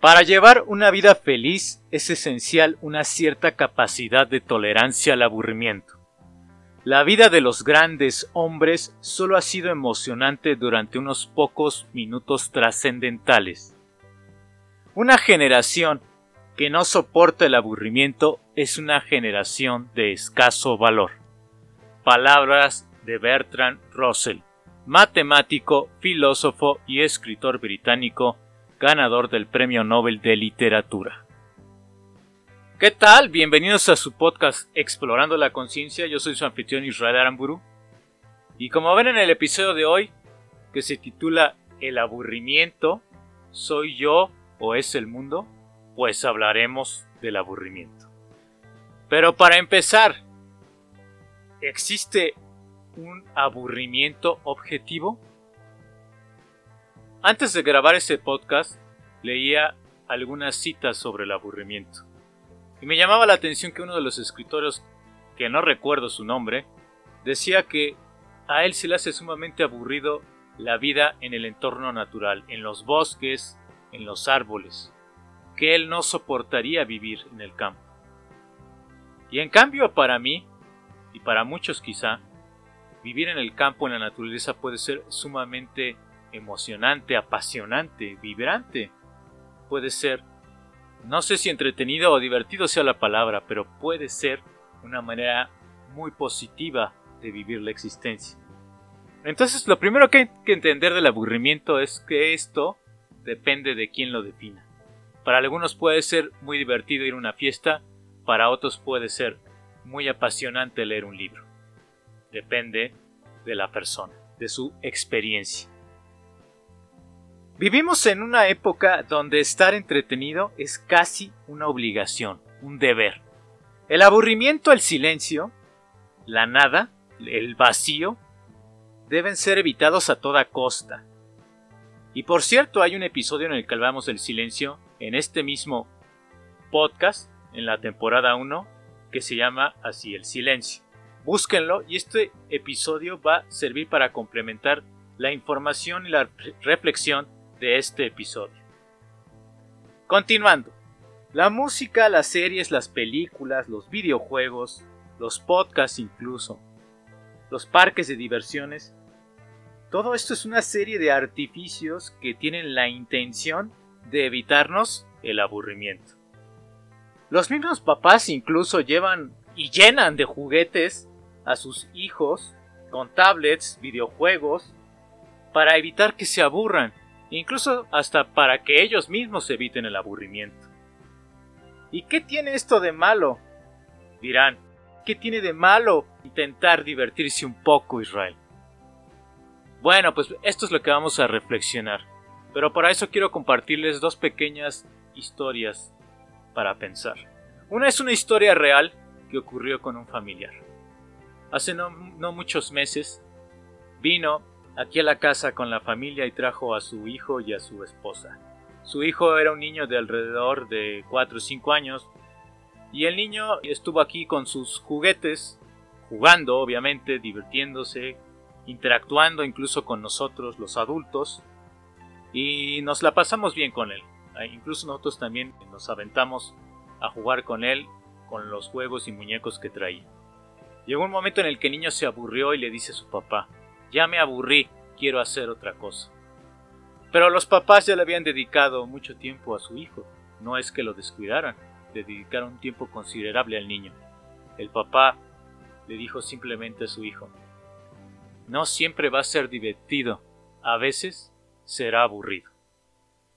Para llevar una vida feliz es esencial una cierta capacidad de tolerancia al aburrimiento. La vida de los grandes hombres solo ha sido emocionante durante unos pocos minutos trascendentales. Una generación que no soporta el aburrimiento es una generación de escaso valor. Palabras de Bertrand Russell, matemático, filósofo y escritor británico ganador del Premio Nobel de Literatura. ¿Qué tal? Bienvenidos a su podcast Explorando la Conciencia. Yo soy su anfitrión Israel Aramburu. Y como ven en el episodio de hoy, que se titula El aburrimiento, ¿soy yo o es el mundo? Pues hablaremos del aburrimiento. Pero para empezar, ¿existe un aburrimiento objetivo? Antes de grabar ese podcast, leía algunas citas sobre el aburrimiento. Y me llamaba la atención que uno de los escritores, que no recuerdo su nombre, decía que a él se le hace sumamente aburrido la vida en el entorno natural, en los bosques, en los árboles, que él no soportaría vivir en el campo. Y en cambio para mí, y para muchos quizá, vivir en el campo, en la naturaleza puede ser sumamente emocionante, apasionante, vibrante. Puede ser, no sé si entretenido o divertido sea la palabra, pero puede ser una manera muy positiva de vivir la existencia. Entonces, lo primero que hay que entender del aburrimiento es que esto depende de quién lo defina. Para algunos puede ser muy divertido ir a una fiesta, para otros puede ser muy apasionante leer un libro. Depende de la persona, de su experiencia. Vivimos en una época donde estar entretenido es casi una obligación, un deber. El aburrimiento, el silencio, la nada, el vacío, deben ser evitados a toda costa. Y por cierto, hay un episodio en el que hablamos del silencio en este mismo podcast, en la temporada 1, que se llama así el silencio. Búsquenlo y este episodio va a servir para complementar la información y la reflexión de este episodio. Continuando. La música, las series, las películas, los videojuegos, los podcasts incluso, los parques de diversiones, todo esto es una serie de artificios que tienen la intención de evitarnos el aburrimiento. Los mismos papás incluso llevan y llenan de juguetes a sus hijos con tablets, videojuegos, para evitar que se aburran incluso hasta para que ellos mismos eviten el aburrimiento. ¿Y qué tiene esto de malo? Dirán, ¿qué tiene de malo intentar divertirse un poco Israel? Bueno, pues esto es lo que vamos a reflexionar, pero para eso quiero compartirles dos pequeñas historias para pensar. Una es una historia real que ocurrió con un familiar. Hace no, no muchos meses vino aquí a la casa con la familia y trajo a su hijo y a su esposa. Su hijo era un niño de alrededor de 4 o 5 años y el niño estuvo aquí con sus juguetes, jugando obviamente, divirtiéndose, interactuando incluso con nosotros los adultos y nos la pasamos bien con él. Ah, incluso nosotros también nos aventamos a jugar con él con los juegos y muñecos que traía. Llegó un momento en el que el niño se aburrió y le dice a su papá, ya me aburrí, quiero hacer otra cosa. Pero los papás ya le habían dedicado mucho tiempo a su hijo, no es que lo descuidaran, le dedicaron un tiempo considerable al niño. El papá le dijo simplemente a su hijo, no siempre va a ser divertido, a veces será aburrido.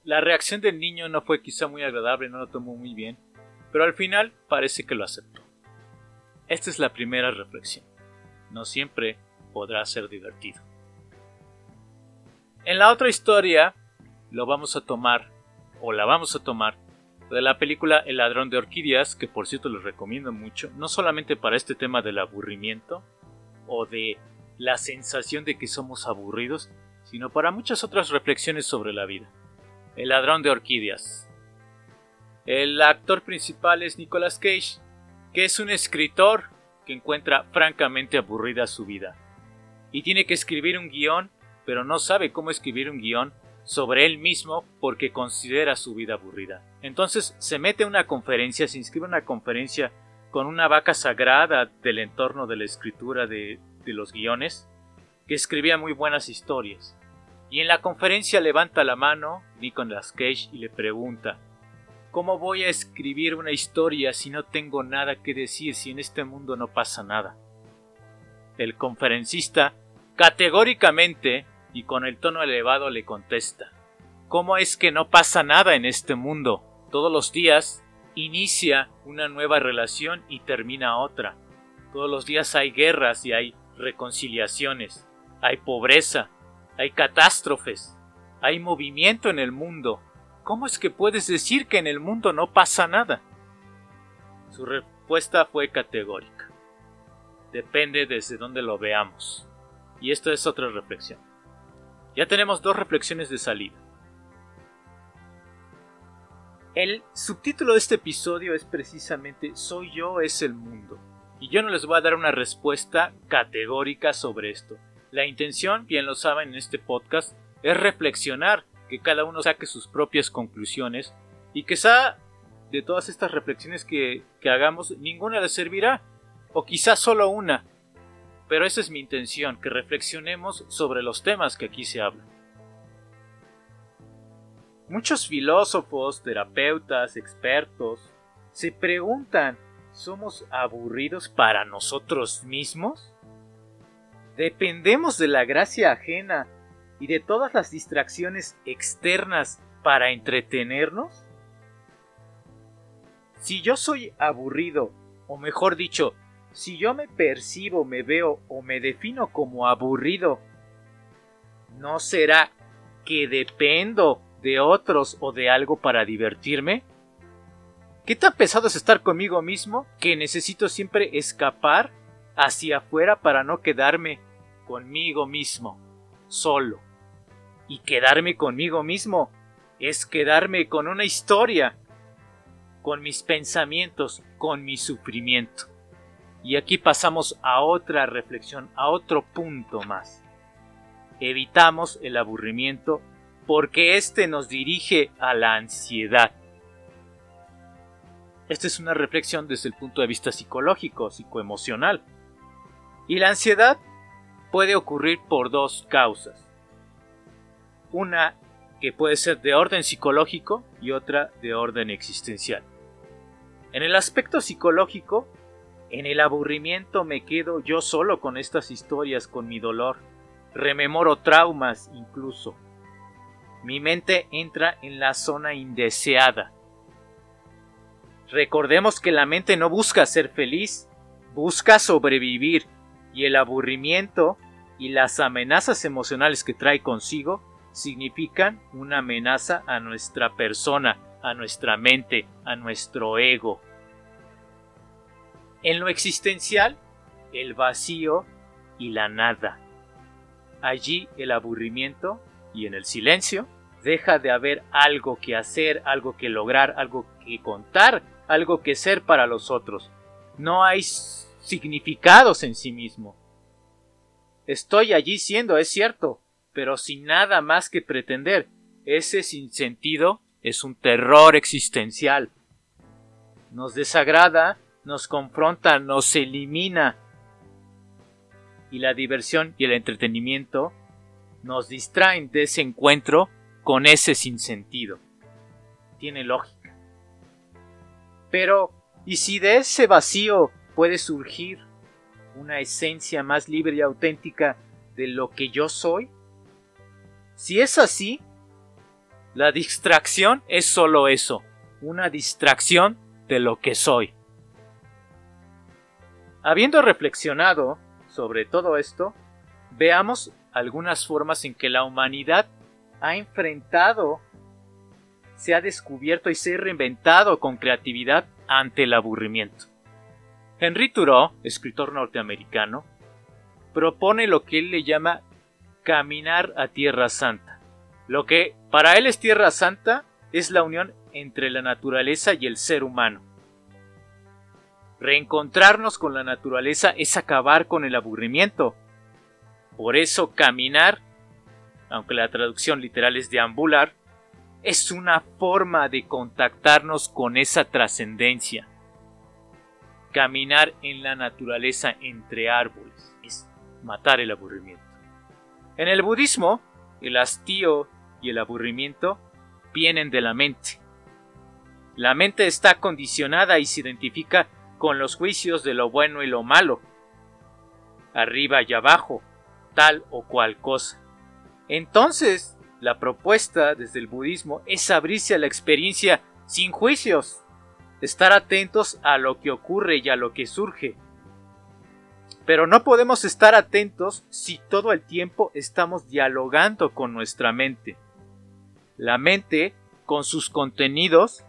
La reacción del niño no fue quizá muy agradable, no lo tomó muy bien, pero al final parece que lo aceptó. Esta es la primera reflexión. No siempre podrá ser divertido. En la otra historia lo vamos a tomar, o la vamos a tomar, de la película El ladrón de orquídeas, que por cierto les recomiendo mucho, no solamente para este tema del aburrimiento o de la sensación de que somos aburridos, sino para muchas otras reflexiones sobre la vida. El ladrón de orquídeas. El actor principal es Nicolas Cage, que es un escritor que encuentra francamente aburrida su vida y tiene que escribir un guion, pero no sabe cómo escribir un guion sobre él mismo porque considera su vida aburrida. Entonces se mete a una conferencia, se inscribe a una conferencia con una vaca sagrada del entorno de la escritura de, de los guiones, que escribía muy buenas historias. Y en la conferencia levanta la mano Nicolas Cage y le pregunta, ¿Cómo voy a escribir una historia si no tengo nada que decir, si en este mundo no pasa nada? El conferencista, categóricamente y con el tono elevado, le contesta, ¿Cómo es que no pasa nada en este mundo? Todos los días inicia una nueva relación y termina otra. Todos los días hay guerras y hay reconciliaciones, hay pobreza, hay catástrofes, hay movimiento en el mundo. ¿Cómo es que puedes decir que en el mundo no pasa nada? Su respuesta fue categórica. Depende desde dónde lo veamos. Y esto es otra reflexión. Ya tenemos dos reflexiones de salida. El subtítulo de este episodio es precisamente Soy yo es el mundo. Y yo no les voy a dar una respuesta categórica sobre esto. La intención, bien lo saben en este podcast, es reflexionar, que cada uno saque sus propias conclusiones y quizá de todas estas reflexiones que, que hagamos, ninguna les servirá, o quizá solo una. Pero esa es mi intención, que reflexionemos sobre los temas que aquí se hablan. Muchos filósofos, terapeutas, expertos, se preguntan, ¿somos aburridos para nosotros mismos? Dependemos de la gracia ajena y de todas las distracciones externas para entretenernos? Si yo soy aburrido, o mejor dicho, si yo me percibo, me veo o me defino como aburrido, ¿no será que dependo de otros o de algo para divertirme? ¿Qué tan pesado es estar conmigo mismo que necesito siempre escapar hacia afuera para no quedarme conmigo mismo, solo. Y quedarme conmigo mismo es quedarme con una historia, con mis pensamientos, con mi sufrimiento. Y aquí pasamos a otra reflexión, a otro punto más. Evitamos el aburrimiento porque éste nos dirige a la ansiedad. Esta es una reflexión desde el punto de vista psicológico, psicoemocional. Y la ansiedad puede ocurrir por dos causas. Una que puede ser de orden psicológico y otra de orden existencial. En el aspecto psicológico, en el aburrimiento me quedo yo solo con estas historias, con mi dolor. Rememoro traumas incluso. Mi mente entra en la zona indeseada, Recordemos que la mente no busca ser feliz, busca sobrevivir y el aburrimiento y las amenazas emocionales que trae consigo significan una amenaza a nuestra persona, a nuestra mente, a nuestro ego. En lo existencial, el vacío y la nada. Allí el aburrimiento y en el silencio deja de haber algo que hacer, algo que lograr, algo que contar algo que ser para los otros. No hay significados en sí mismo. Estoy allí siendo, es cierto, pero sin nada más que pretender. Ese sinsentido es un terror existencial. Nos desagrada, nos confronta, nos elimina. Y la diversión y el entretenimiento nos distraen de ese encuentro con ese sinsentido. Tiene lógica. Pero, ¿y si de ese vacío puede surgir una esencia más libre y auténtica de lo que yo soy? Si es así, la distracción es solo eso, una distracción de lo que soy. Habiendo reflexionado sobre todo esto, veamos algunas formas en que la humanidad ha enfrentado se ha descubierto y se ha reinventado con creatividad ante el aburrimiento. Henry Thoreau, escritor norteamericano, propone lo que él le llama caminar a Tierra Santa. Lo que para él es Tierra Santa es la unión entre la naturaleza y el ser humano. Reencontrarnos con la naturaleza es acabar con el aburrimiento. Por eso caminar aunque la traducción literal es deambular, es una forma de contactarnos con esa trascendencia. Caminar en la naturaleza entre árboles es matar el aburrimiento. En el budismo, el hastío y el aburrimiento vienen de la mente. La mente está condicionada y se identifica con los juicios de lo bueno y lo malo, arriba y abajo, tal o cual cosa. Entonces, la propuesta desde el budismo es abrirse a la experiencia sin juicios, estar atentos a lo que ocurre y a lo que surge. Pero no podemos estar atentos si todo el tiempo estamos dialogando con nuestra mente. La mente, con sus contenidos,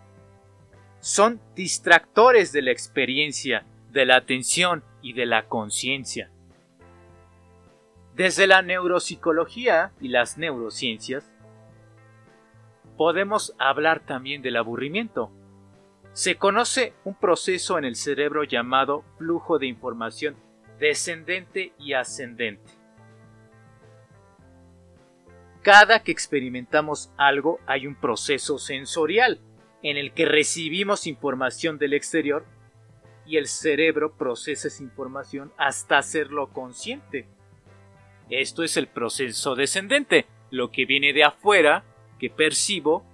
son distractores de la experiencia, de la atención y de la conciencia. Desde la neuropsicología y las neurociencias, podemos hablar también del aburrimiento. Se conoce un proceso en el cerebro llamado flujo de información descendente y ascendente. Cada que experimentamos algo hay un proceso sensorial en el que recibimos información del exterior y el cerebro procesa esa información hasta hacerlo consciente. Esto es el proceso descendente, lo que viene de afuera, que percibo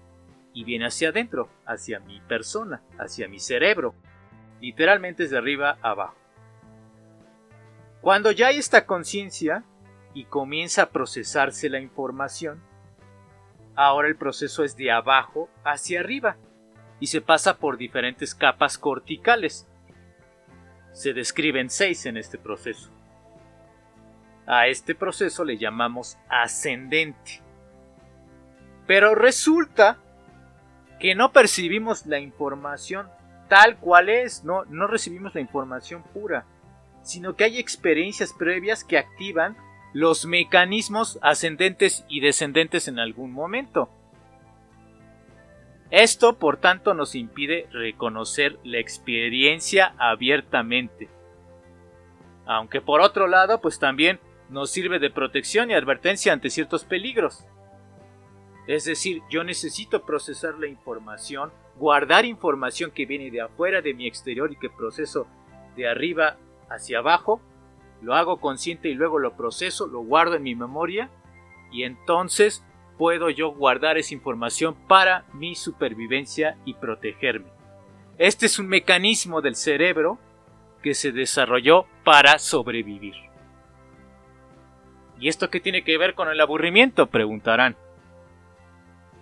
y viene hacia adentro, hacia mi persona, hacia mi cerebro. Literalmente es de arriba a abajo. Cuando ya hay esta conciencia y comienza a procesarse la información, ahora el proceso es de abajo hacia arriba y se pasa por diferentes capas corticales. Se describen seis en este proceso. A este proceso le llamamos ascendente. Pero resulta que no percibimos la información tal cual es, no, no recibimos la información pura, sino que hay experiencias previas que activan los mecanismos ascendentes y descendentes en algún momento. Esto, por tanto, nos impide reconocer la experiencia abiertamente. Aunque por otro lado, pues también nos sirve de protección y advertencia ante ciertos peligros. Es decir, yo necesito procesar la información, guardar información que viene de afuera de mi exterior y que proceso de arriba hacia abajo, lo hago consciente y luego lo proceso, lo guardo en mi memoria y entonces puedo yo guardar esa información para mi supervivencia y protegerme. Este es un mecanismo del cerebro que se desarrolló para sobrevivir. ¿Y esto qué tiene que ver con el aburrimiento? preguntarán.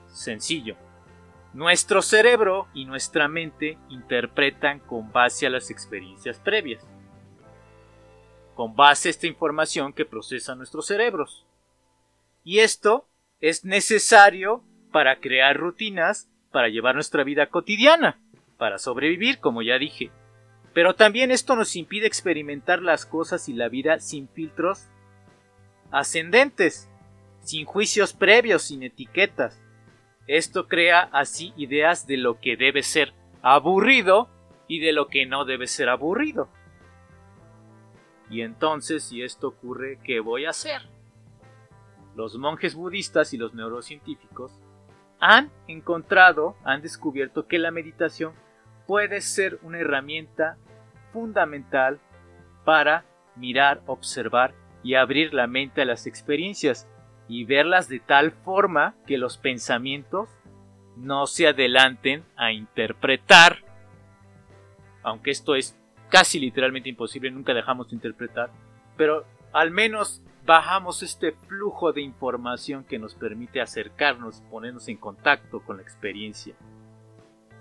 Sencillo. Nuestro cerebro y nuestra mente interpretan con base a las experiencias previas. Con base a esta información que procesan nuestros cerebros. Y esto es necesario para crear rutinas para llevar nuestra vida cotidiana, para sobrevivir, como ya dije. Pero también esto nos impide experimentar las cosas y la vida sin filtros ascendentes, sin juicios previos, sin etiquetas. Esto crea así ideas de lo que debe ser aburrido y de lo que no debe ser aburrido. Y entonces, si esto ocurre, ¿qué voy a hacer? Los monjes budistas y los neurocientíficos han encontrado, han descubierto que la meditación puede ser una herramienta fundamental para mirar, observar y abrir la mente a las experiencias y verlas de tal forma que los pensamientos no se adelanten a interpretar, aunque esto es casi literalmente imposible, nunca dejamos de interpretar, pero al menos bajamos este flujo de información que nos permite acercarnos, ponernos en contacto con la experiencia.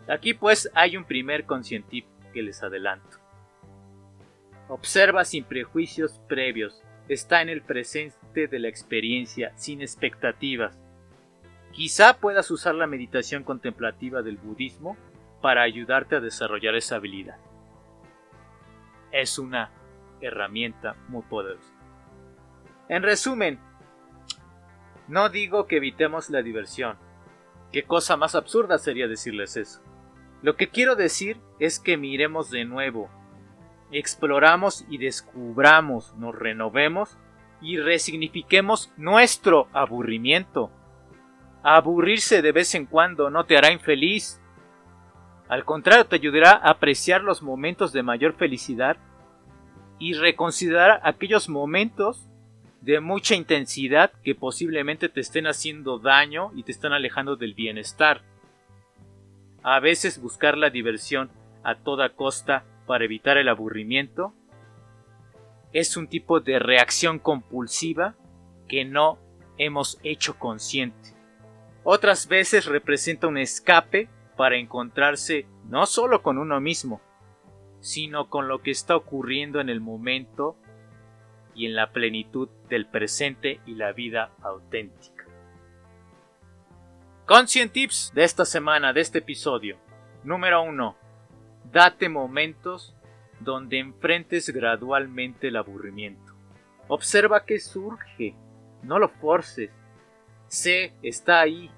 Aquí pues hay un primer conscientip que les adelanto. Observa sin prejuicios previos, está en el presente de la experiencia, sin expectativas. Quizá puedas usar la meditación contemplativa del budismo para ayudarte a desarrollar esa habilidad. Es una herramienta muy poderosa. En resumen, no digo que evitemos la diversión. Qué cosa más absurda sería decirles eso. Lo que quiero decir es que miremos de nuevo exploramos y descubramos, nos renovemos y resignifiquemos nuestro aburrimiento. Aburrirse de vez en cuando no te hará infeliz. Al contrario, te ayudará a apreciar los momentos de mayor felicidad y reconsiderar aquellos momentos de mucha intensidad que posiblemente te estén haciendo daño y te están alejando del bienestar. A veces buscar la diversión a toda costa para evitar el aburrimiento es un tipo de reacción compulsiva que no hemos hecho consciente. Otras veces representa un escape para encontrarse no solo con uno mismo, sino con lo que está ocurriendo en el momento y en la plenitud del presente y la vida auténtica. Conscient Tips de esta semana, de este episodio. Número 1. Date momentos donde enfrentes gradualmente el aburrimiento. Observa qué surge, no lo forces. Sé, está ahí.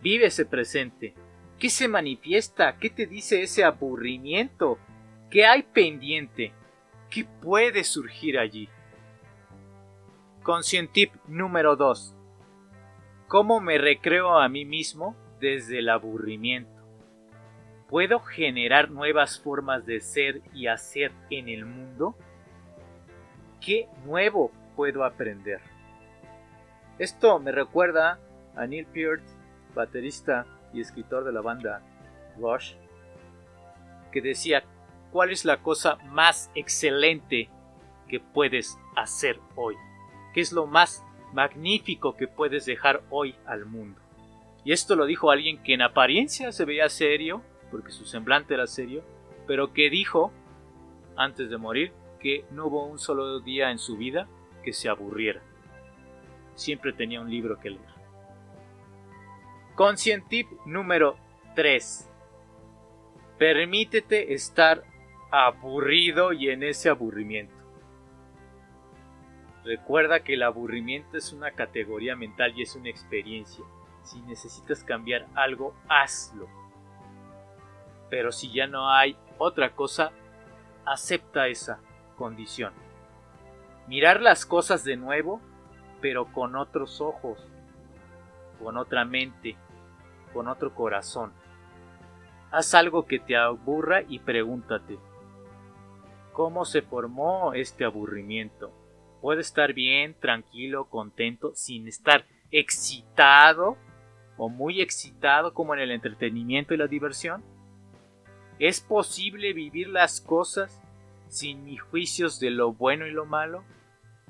Vive ese presente. ¿Qué se manifiesta? ¿Qué te dice ese aburrimiento? ¿Qué hay pendiente? ¿Qué puede surgir allí? Conscientip número 2. ¿Cómo me recreo a mí mismo desde el aburrimiento? ¿Puedo generar nuevas formas de ser y hacer en el mundo? ¿Qué nuevo puedo aprender? Esto me recuerda a Neil Peart, baterista y escritor de la banda Rush, que decía cuál es la cosa más excelente que puedes hacer hoy. ¿Qué es lo más magnífico que puedes dejar hoy al mundo? Y esto lo dijo alguien que en apariencia se veía serio, porque su semblante era serio, pero que dijo, antes de morir, que no hubo un solo día en su vida que se aburriera. Siempre tenía un libro que leer. Conscient tip número 3. Permítete estar aburrido y en ese aburrimiento. Recuerda que el aburrimiento es una categoría mental y es una experiencia. Si necesitas cambiar algo, hazlo. Pero si ya no hay otra cosa, acepta esa condición. Mirar las cosas de nuevo, pero con otros ojos, con otra mente, con otro corazón. Haz algo que te aburra y pregúntate, cómo se formó este aburrimiento. Puede estar bien, tranquilo, contento, sin estar excitado o muy excitado como en el entretenimiento y la diversión. ¿Es posible vivir las cosas sin mis juicios de lo bueno y lo malo,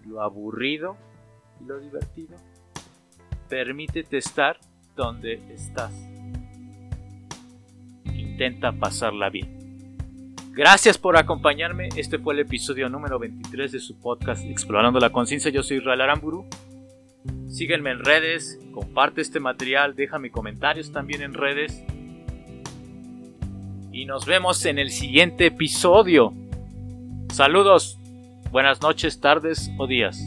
lo aburrido y lo divertido? Permítete estar donde estás. Intenta pasarla bien. Gracias por acompañarme. Este fue el episodio número 23 de su podcast Explorando la Conciencia. Yo soy Israel Aramburu. Síguenme en redes, comparte este material, déjame comentarios también en redes. Y nos vemos en el siguiente episodio. Saludos, buenas noches, tardes o días.